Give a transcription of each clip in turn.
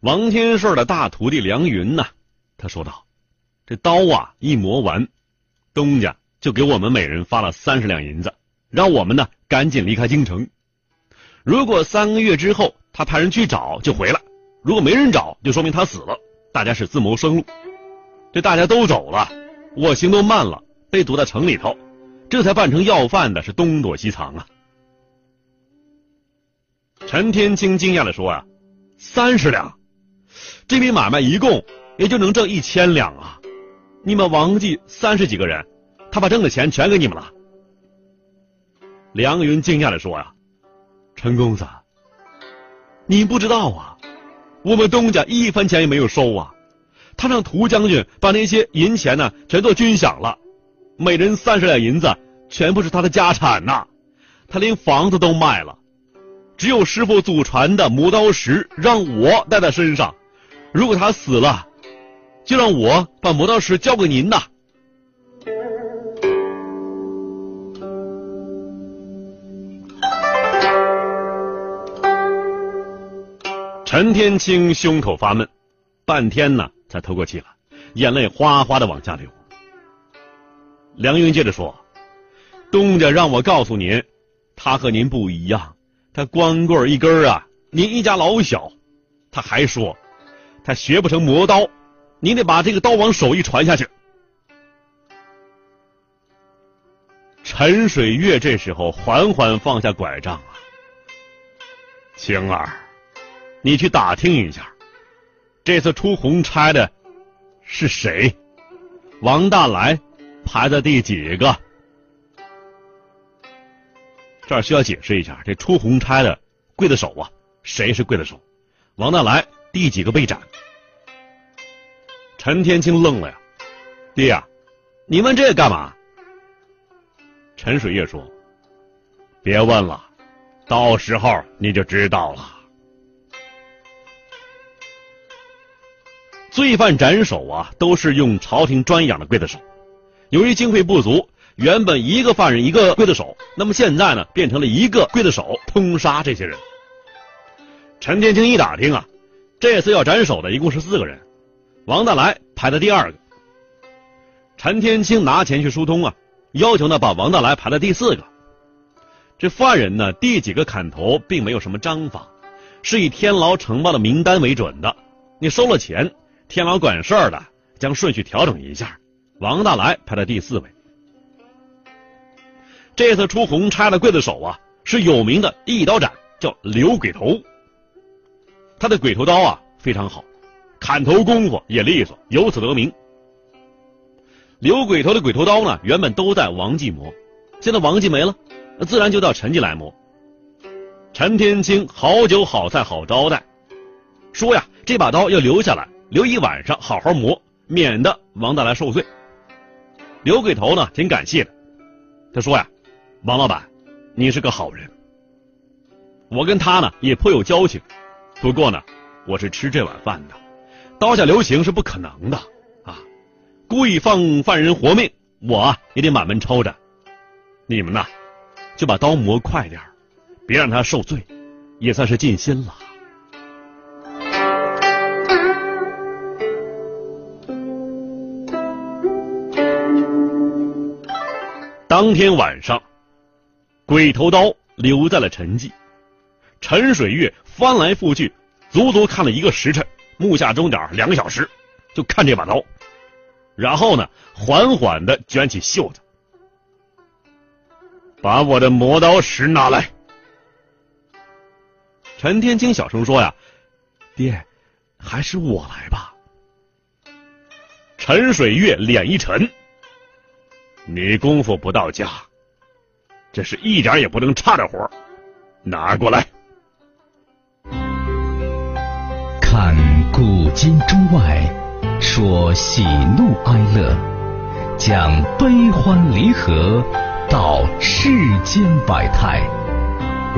王天顺的大徒弟梁云呐，他说道：“这刀啊，一磨完，东家就给我们每人发了三十两银子，让我们呢赶紧离开京城。如果三个月之后他派人去找，就回来；如果没人找，就说明他死了。大家是自谋生路。这大家都走了，我行动慢了，被堵在城里头，这才扮成要饭的，是东躲西藏啊。”陈天清惊讶的说：“啊，三十两。”这笔买卖一共也就能挣一千两啊！你们王记三十几个人，他把挣的钱全给你们了。梁云惊讶的说：“呀，陈公子，你不知道啊，我们东家一分钱也没有收啊！他让涂将军把那些银钱呢全做军饷了，每人三十两银子，全部是他的家产呐！他连房子都卖了，只有师傅祖传的磨刀石让我带在身上。”如果他死了，就让我把磨刀石交给您呐。陈天清胸口发闷，半天呢才透过气来，眼泪哗哗的往下流。梁云接着说：“东家让我告诉您，他和您不一样，他光棍一根啊，您一家老小。他还说。”他学不成磨刀，你得把这个刀王手艺传下去。陈水月这时候缓缓放下拐杖啊，晴儿，你去打听一下，这次出红差的是谁？王大来排在第几个？这儿需要解释一下，这出红差的刽子手啊，谁是刽子手？王大来。第几个被斩？陈天清愣了呀，爹呀，你问这干嘛？陈水月说：“别问了，到时候你就知道了。”罪犯斩首啊，都是用朝廷专养的刽子手。由于经费不足，原本一个犯人一个刽子手，那么现在呢，变成了一个刽子手通杀这些人。陈天清一打听啊。这次要斩首的一共是四个人，王大来排在第二个。陈天清拿钱去疏通啊，要求呢把王大来排在第四个。这犯人呢第几个砍头并没有什么章法，是以天牢呈报的名单为准的。你收了钱，天牢管事儿的将顺序调整一下，王大来排在第四位。这次出红差的刽子手啊是有名的一刀斩，叫刘鬼头。他的鬼头刀啊非常好，砍头功夫也利索，由此得名。刘鬼头的鬼头刀呢，原本都在王记磨，现在王记没了，自然就到陈记来磨。陈天清好酒好菜好招待，说呀，这把刀要留下来，留一晚上好好磨，免得王大来受罪。刘鬼头呢挺感谢的，他说呀，王老板，你是个好人，我跟他呢也颇有交情。不过呢，我是吃这碗饭的，刀下留情是不可能的啊！故意放犯人活命，我也得满门抄斩。你们呐，就把刀磨快点别让他受罪，也算是尽心了。当天晚上，鬼头刀留在了陈记。陈水月翻来覆去，足足看了一个时辰，目下钟点两个小时，就看这把刀，然后呢，缓缓的卷起袖子，把我的磨刀石拿来。陈天清小声说：“呀，爹，还是我来吧。”陈水月脸一沉：“你功夫不到家，这是一点也不能差的活拿过来。”看古今中外，说喜怒哀乐，讲悲欢离合，道世间百态，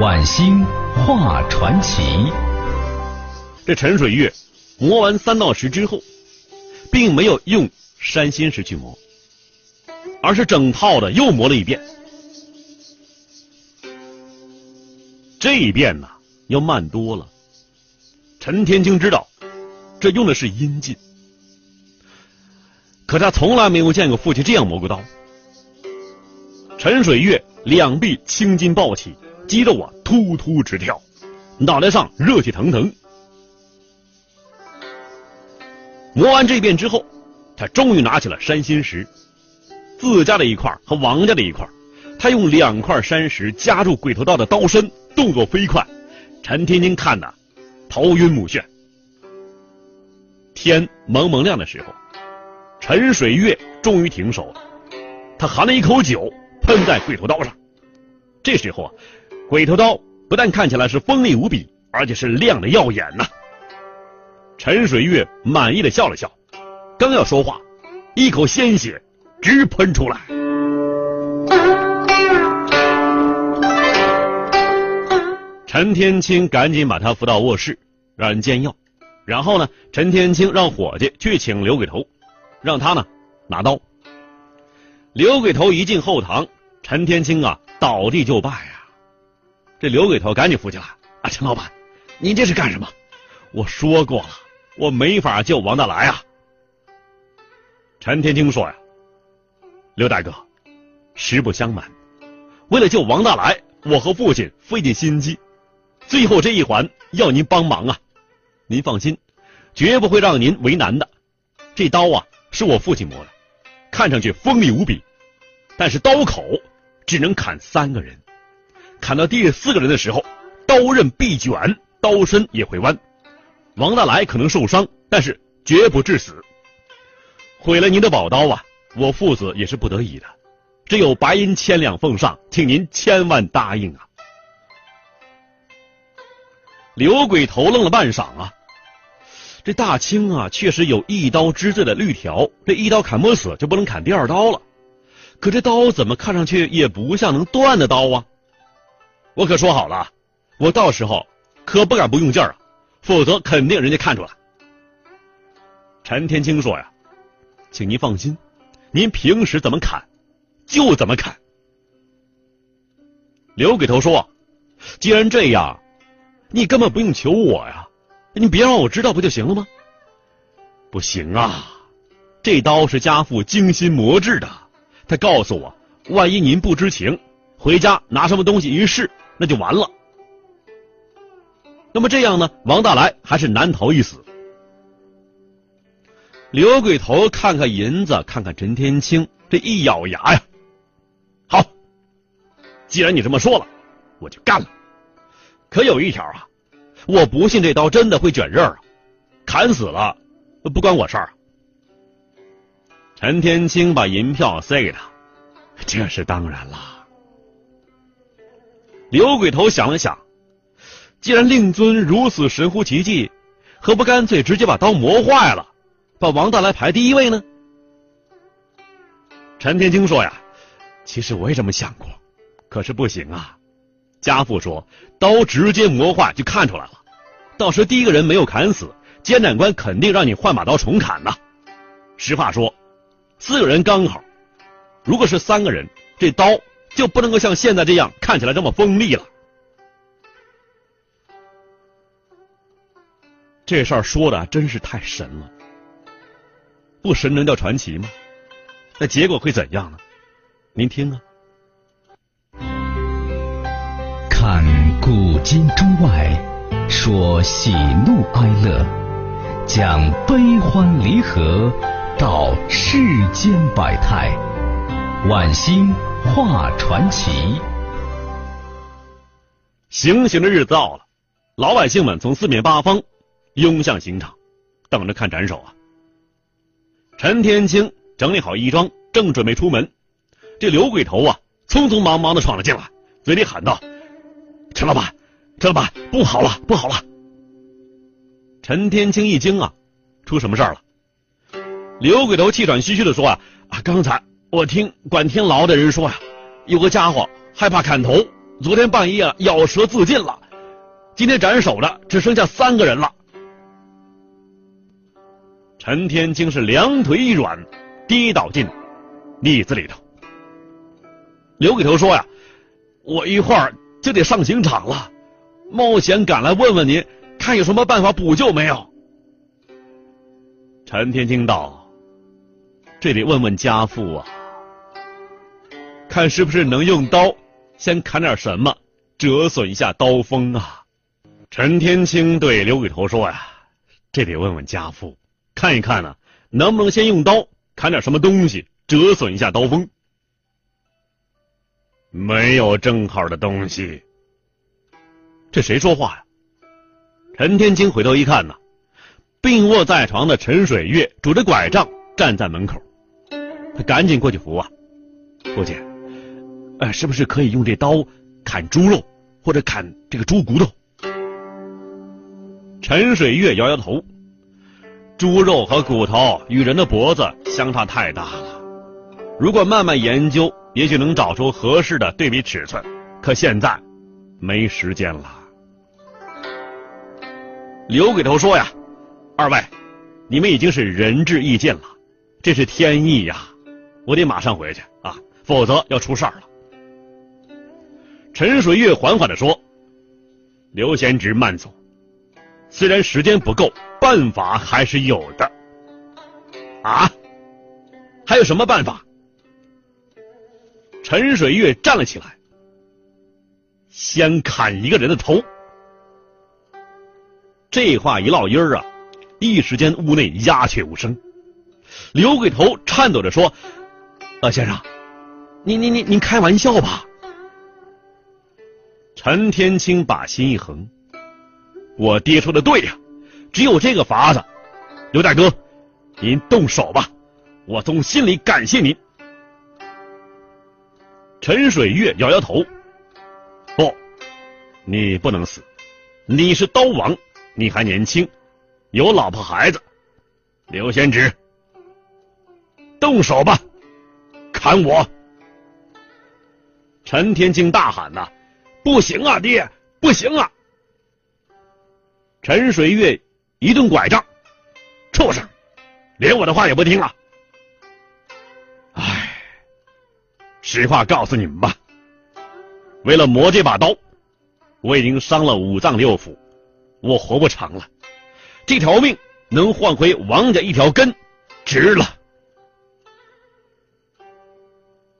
晚星画传奇。这陈水月磨完三道石之后，并没有用山心石去磨，而是整套的又磨了一遍。这一遍呢，要慢多了。陈天清知道，这用的是阴劲。可他从来没有见过父亲这样磨过刀。陈水月两臂青筋暴起，肌肉啊突突直跳，脑袋上热气腾腾。磨完这遍之后，他终于拿起了山心石，自家的一块和王家的一块，他用两块山石夹住鬼头刀的刀身，动作飞快。陈天津看的头晕目眩。天蒙蒙亮的时候，陈水月终于停手了，他含了一口酒喷在鬼头刀上。这时候啊，鬼头刀不但看起来是锋利无比，而且是亮的耀眼呐。陈水月满意的笑了笑，刚要说话，一口鲜血直喷出来。陈天青赶紧把他扶到卧室，让人煎药。然后呢，陈天青让伙计去请刘鬼头，让他呢拿刀。刘鬼头一进后堂，陈天青啊倒地就拜呀。这刘鬼头赶紧扶起来啊，陈老板，您这是干什么？我说过了。我没法救王大来啊！陈天青说呀：“刘大哥，实不相瞒，为了救王大来，我和父亲费尽心机，最后这一环要您帮忙啊！您放心，绝不会让您为难的。这刀啊，是我父亲磨的，看上去锋利无比，但是刀口只能砍三个人，砍到第四个人的时候，刀刃必卷，刀身也会弯。”王大来可能受伤，但是绝不致死。毁了您的宝刀啊，我父子也是不得已的，只有白银千两奉上，请您千万答应啊！刘鬼头愣了半晌啊，这大清啊，确实有一刀之罪的律条，这一刀砍不死就不能砍第二刀了。可这刀怎么看上去也不像能断的刀啊？我可说好了，我到时候可不敢不用劲儿啊！否则肯定人家看出来。陈天青说呀：“请您放心，您平时怎么砍，就怎么砍。”刘鬼头说：“既然这样，你根本不用求我呀，你别让我知道不就行了吗？”不行啊，这刀是家父精心磨制的。他告诉我，万一您不知情，回家拿什么东西一试，那就完了。那么这样呢？王大来还是难逃一死。刘鬼头看看银子，看看陈天青，这一咬牙呀，好，既然你这么说了，我就干了。可有一条啊，我不信这刀真的会卷刃啊，砍死了不关我事儿。陈天青把银票塞给他，这是当然了。刘鬼头想了想。既然令尊如此神乎其技，何不干脆直接把刀磨坏了，把王大来排第一位呢？陈天青说呀：“其实我也这么想过，可是不行啊。家父说刀直接磨坏就看出来了，到时第一个人没有砍死，监斩官肯定让你换把刀重砍呐。实话说，四个人刚好，如果是三个人，这刀就不能够像现在这样看起来这么锋利了。”这事儿说的真是太神了，不神能叫传奇吗？那结果会怎样呢？您听啊，看古今中外，说喜怒哀乐，讲悲欢离合，道世间百态，晚星画传奇。行刑的日子到了，老百姓们从四面八方。拥向刑场，等着看斩首啊！陈天青整理好衣装，正准备出门，这刘鬼头啊，匆匆忙忙的闯了进来，嘴里喊道：“陈老板，陈老板，不好了，不好了！”陈天青一惊啊，出什么事儿了？刘鬼头气喘吁吁的说：“啊啊，刚才我听管天牢的人说呀，有个家伙害怕砍头，昨天半夜咬舌自尽了，今天斩首的只剩下三个人了。”陈天青是两腿一软，跌倒进椅子里头。刘鬼头说呀：“我一会儿就得上刑场了，冒险赶来问问您，看有什么办法补救没有？”陈天清道：“这得问问家父啊，看是不是能用刀先砍点什么，折损一下刀锋啊。”陈天清对刘鬼头说：“呀，这得问问家父，看一看呢，能不能先用刀砍点什么东西，折损一下刀锋。”没有正好的东西。这谁说话呀？陈天清回头一看呐。病卧在床的陈水月拄着拐杖站在门口，他赶紧过去扶啊，父亲，呃，是不是可以用这刀砍猪肉或者砍这个猪骨头？陈水月摇摇头，猪肉和骨头与人的脖子相差太大了，如果慢慢研究，也许能找出合适的对比尺寸，可现在没时间了。刘鬼头说呀。二位，你们已经是仁至义尽了，这是天意呀！我得马上回去啊，否则要出事儿了。陈水月缓缓的说：“刘贤侄慢走，虽然时间不够，办法还是有的。”啊？还有什么办法？陈水月站了起来，先砍一个人的头。这话一落音儿啊！一时间，屋内鸦雀无声。刘鬼头颤抖着说：“呃，先生，您您您您开玩笑吧？”陈天清把心一横：“我爹说的对呀，只有这个法子。刘大哥，您动手吧，我从心里感谢您。”陈水月摇摇头：“不，你不能死，你是刀王，你还年轻。”有老婆孩子，刘贤侄，动手吧，砍我！陈天清大喊呐：“不行啊，爹，不行啊！”陈水月一顿拐杖，畜生，连我的话也不听了。实话告诉你们吧，为了磨这把刀，我已经伤了五脏六腑，我活不长了。这条命能换回王家一条根，值了。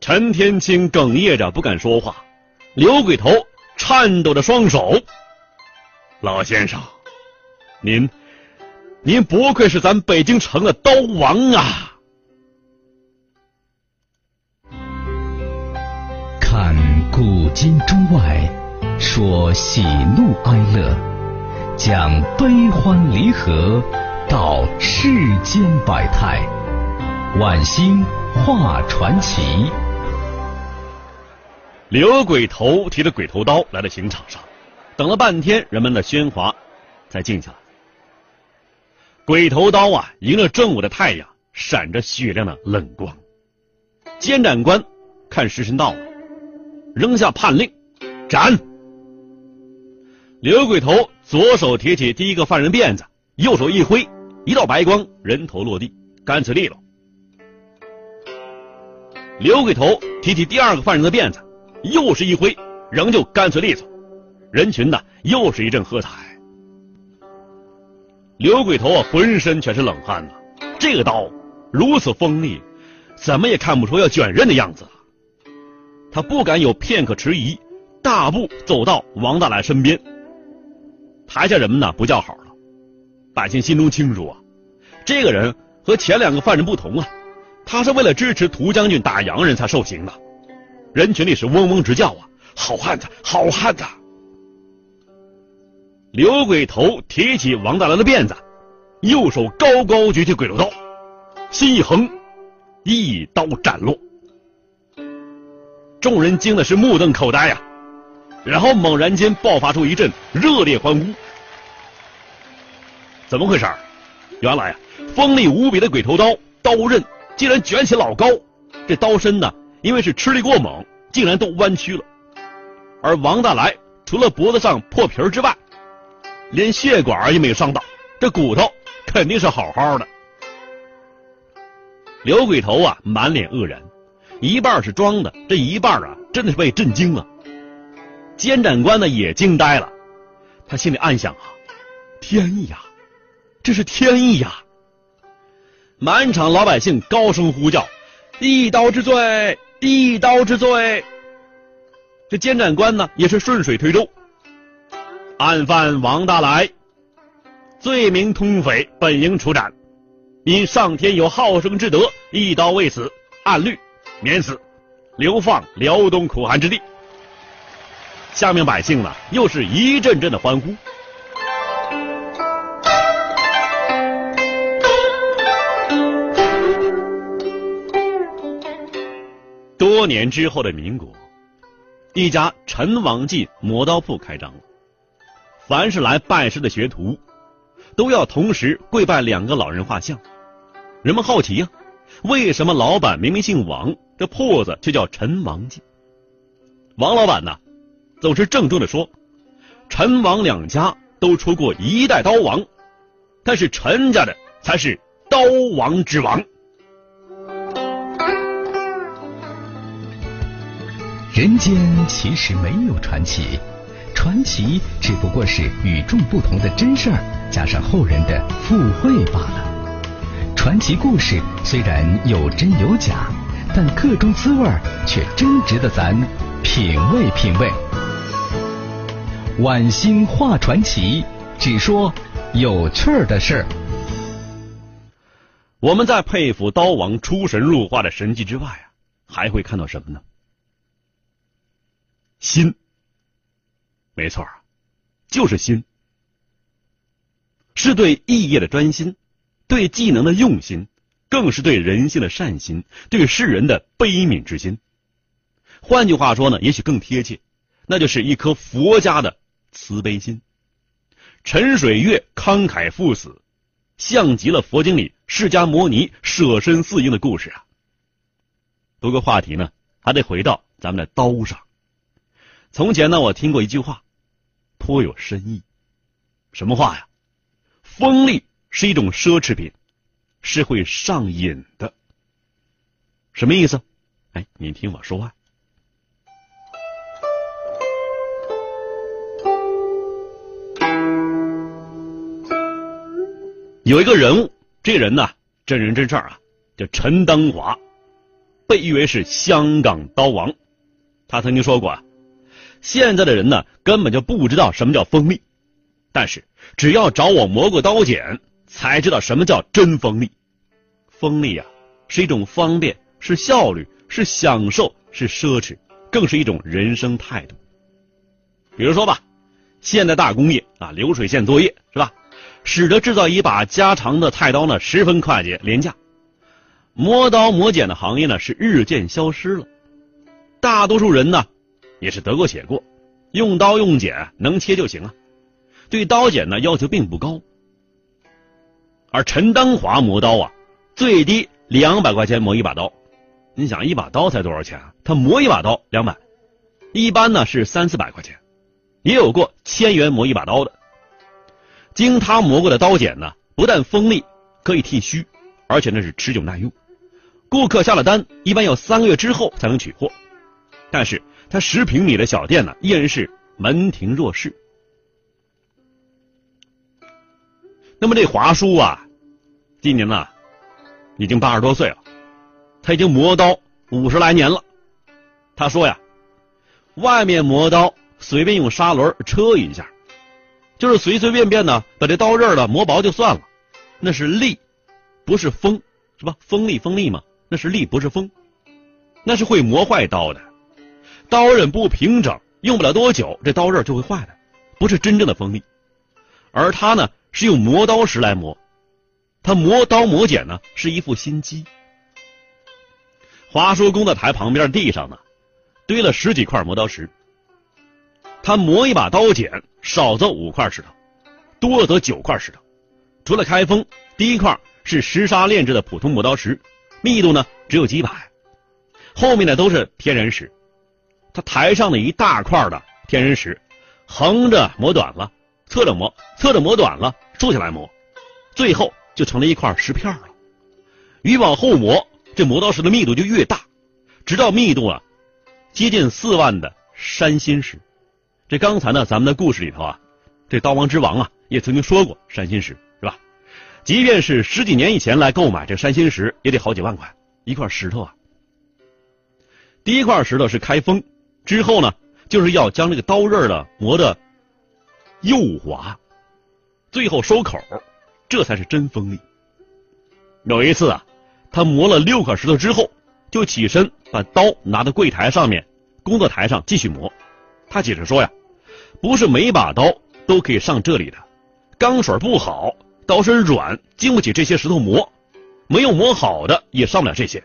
陈天清哽咽着不敢说话，刘鬼头颤抖着双手。老先生，您，您不愧是咱北京城的刀王啊！看古今中外，说喜怒哀乐。讲悲欢离合，道世间百态，晚星画传奇。刘鬼头提着鬼头刀来到刑场上，等了半天，人们的喧哗才静下来。鬼头刀啊，迎着正午的太阳，闪着雪亮的冷光。监斩官看时辰到了，扔下判令，斩。刘鬼头左手提起第一个犯人辫子，右手一挥，一道白光，人头落地，干脆利落。刘鬼头提起第二个犯人的辫子，又是一挥，仍旧干脆利索。人群呢，又是一阵喝彩。刘鬼头啊，浑身全是冷汗呐。这个刀如此锋利，怎么也看不出要卷刃的样子。他不敢有片刻迟疑，大步走到王大来身边。台下人们呢不叫好了，百姓心中清楚啊，这个人和前两个犯人不同啊，他是为了支持涂将军打洋人才受刑的。人群里是嗡嗡直叫啊，好汉子，好汉子！刘鬼头提起王大来的辫子，右手高高举起鬼头刀，心一横，一刀斩落。众人惊的是目瞪口呆呀。然后猛然间爆发出一阵热烈欢呼。怎么回事？原来啊，锋利无比的鬼头刀刀刃竟然卷起老高，这刀身呢，因为是吃力过猛，竟然都弯曲了。而王大来除了脖子上破皮之外，连血管也没有伤到，这骨头肯定是好好的。刘鬼头啊，满脸愕然，一半是装的，这一半啊，真的是被震惊了。监斩官呢也惊呆了，他心里暗想啊：“天意呀，这是天意呀！满场老百姓高声呼叫：“一刀之罪，一刀之罪！”这监斩官呢，也是顺水推舟。案犯王大来，罪名通匪，本应处斩，因上天有好生之德，一刀未死，按律免死，流放辽东苦寒之地。下面百姓呢，又是一阵阵的欢呼。多年之后的民国，一家陈王记磨刀铺开张了。凡是来拜师的学徒，都要同时跪拜两个老人画像。人们好奇呀，为什么老板明明姓王，这铺子就叫陈王记？王老板呢，总是郑重的说：“陈王两家都出过一代刀王，但是陈家的才是刀王之王。”人间其实没有传奇，传奇只不过是与众不同的真事儿加上后人的附会罢了。传奇故事虽然有真有假，但个中滋味却真值得咱品味品味。晚星话传奇，只说有趣儿的事儿。我们在佩服刀王出神入化的神迹之外啊，还会看到什么呢？心，没错啊，就是心，是对艺业的专心，对技能的用心，更是对人性的善心，对世人的悲悯之心。换句话说呢，也许更贴切，那就是一颗佛家的慈悲心。陈水月慷慨赴死，像极了佛经里释迦牟尼舍身饲鹰的故事啊。不过话题呢，还得回到咱们的刀上。从前呢，我听过一句话，颇有深意。什么话呀？锋利是一种奢侈品，是会上瘾的。什么意思？哎，你听我说完。有一个人物，这人呢，真人真事儿啊，叫陈登华，被誉为是香港刀王。他曾经说过。现在的人呢，根本就不知道什么叫锋利，但是只要找我磨过刀剪，才知道什么叫真锋利。锋利啊，是一种方便，是效率，是享受，是奢侈，更是一种人生态度。比如说吧，现代大工业啊，流水线作业是吧，使得制造一把加长的菜刀呢十分快捷廉价，磨刀磨剪的行业呢是日渐消失了，大多数人呢。也是得过且过，用刀用剪能切就行啊，对刀剪呢要求并不高。而陈丹华磨刀啊，最低两百块钱磨一把刀，你想一把刀才多少钱啊？他磨一把刀两百，一般呢是三四百块钱，也有过千元磨一把刀的。经他磨过的刀剪呢，不但锋利，可以剃须，而且那是持久耐用。顾客下了单，一般要三个月之后才能取货，但是。他十平米的小店呢，依然是门庭若市。那么这华叔啊，今年呢已经八十多岁了，他已经磨刀五十来年了。他说呀，外面磨刀随便用砂轮车一下，就是随随便便呢把这刀刃呢磨薄就算了，那是利，不是锋，是吧？锋利锋利嘛，那是利不是锋，那是会磨坏刀的。刀刃不平整，用不了多久，这刀刃就会坏的，不是真正的锋利。而他呢，是用磨刀石来磨，他磨刀磨剪呢，是一副心机。华叔公的台旁边地上呢，堆了十几块磨刀石。他磨一把刀剪，少则五块石头，多则九块石头。除了开封，第一块是石沙炼制的普通磨刀石，密度呢只有几百，后面的都是天然石。他台上的一大块的天然石，横着磨短了，侧着磨，侧着磨短了，竖起来磨，最后就成了一块石片了。越往后磨，这磨刀石的密度就越大，直到密度啊接近四万的山心石。这刚才呢，咱们的故事里头啊，这刀王之王啊也曾经说过山心石是吧？即便是十几年以前来购买这山心石，也得好几万块一块石头啊。第一块石头是开封，之后呢，就是要将这个刀刃的磨的幼滑，最后收口，这才是真锋利。有一次啊，他磨了六块石头之后，就起身把刀拿到柜台上面，工作台上继续磨。他解释说呀，不是每把刀都可以上这里的，钢水不好，刀身软，经不起这些石头磨，没有磨好的也上不了这些。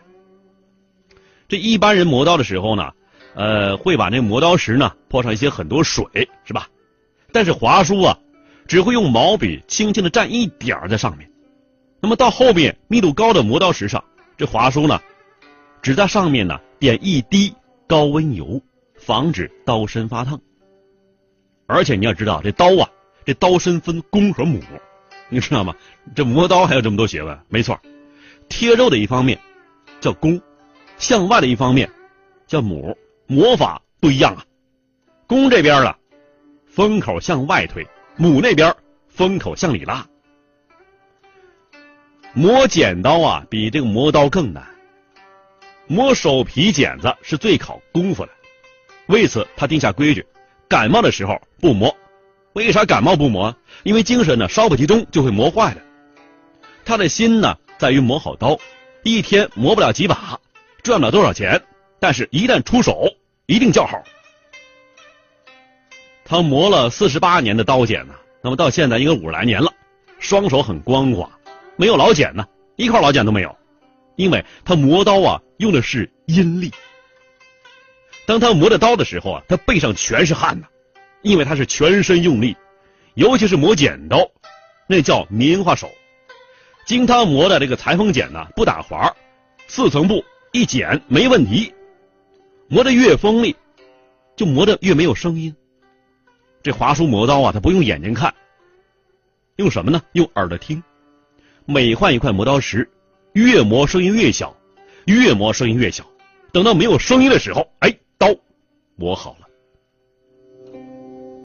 这一般人磨刀的时候呢，呃，会把那磨刀石呢泼上一些很多水，是吧？但是华叔啊，只会用毛笔轻轻的蘸一点儿在上面。那么到后面密度高的磨刀石上，这华叔呢，只在上面呢点一滴高温油，防止刀身发烫。而且你要知道，这刀啊，这刀身分公和母，你知道吗？这磨刀还有这么多学问。没错，贴肉的一方面叫公。向外的一方面叫母，磨法不一样啊。公这边啊，封口向外推；母那边封口向里拉。磨剪刀啊，比这个磨刀更难。磨手皮剪子是最考功夫的，为此他定下规矩：感冒的时候不磨。为啥感冒不磨？因为精神呢稍不集中就会磨坏的。他的心呢在于磨好刀，一天磨不了几把。赚不了多少钱，但是一旦出手，一定叫好。他磨了四十八年的刀剪呢，那么到现在应该五十来年了，双手很光滑，没有老茧呢，一块老茧都没有，因为他磨刀啊用的是阴力。当他磨着刀的时候啊，他背上全是汗呐，因为他是全身用力，尤其是磨剪刀，那叫棉花手。经他磨的这个裁缝剪呢，不打滑，四层布。一剪没问题，磨得越锋利，就磨得越没有声音。这华叔磨刀啊，他不用眼睛看，用什么呢？用耳朵听。每换一块磨刀石，越磨声音越小，越磨声音越小。等到没有声音的时候，哎，刀磨好了。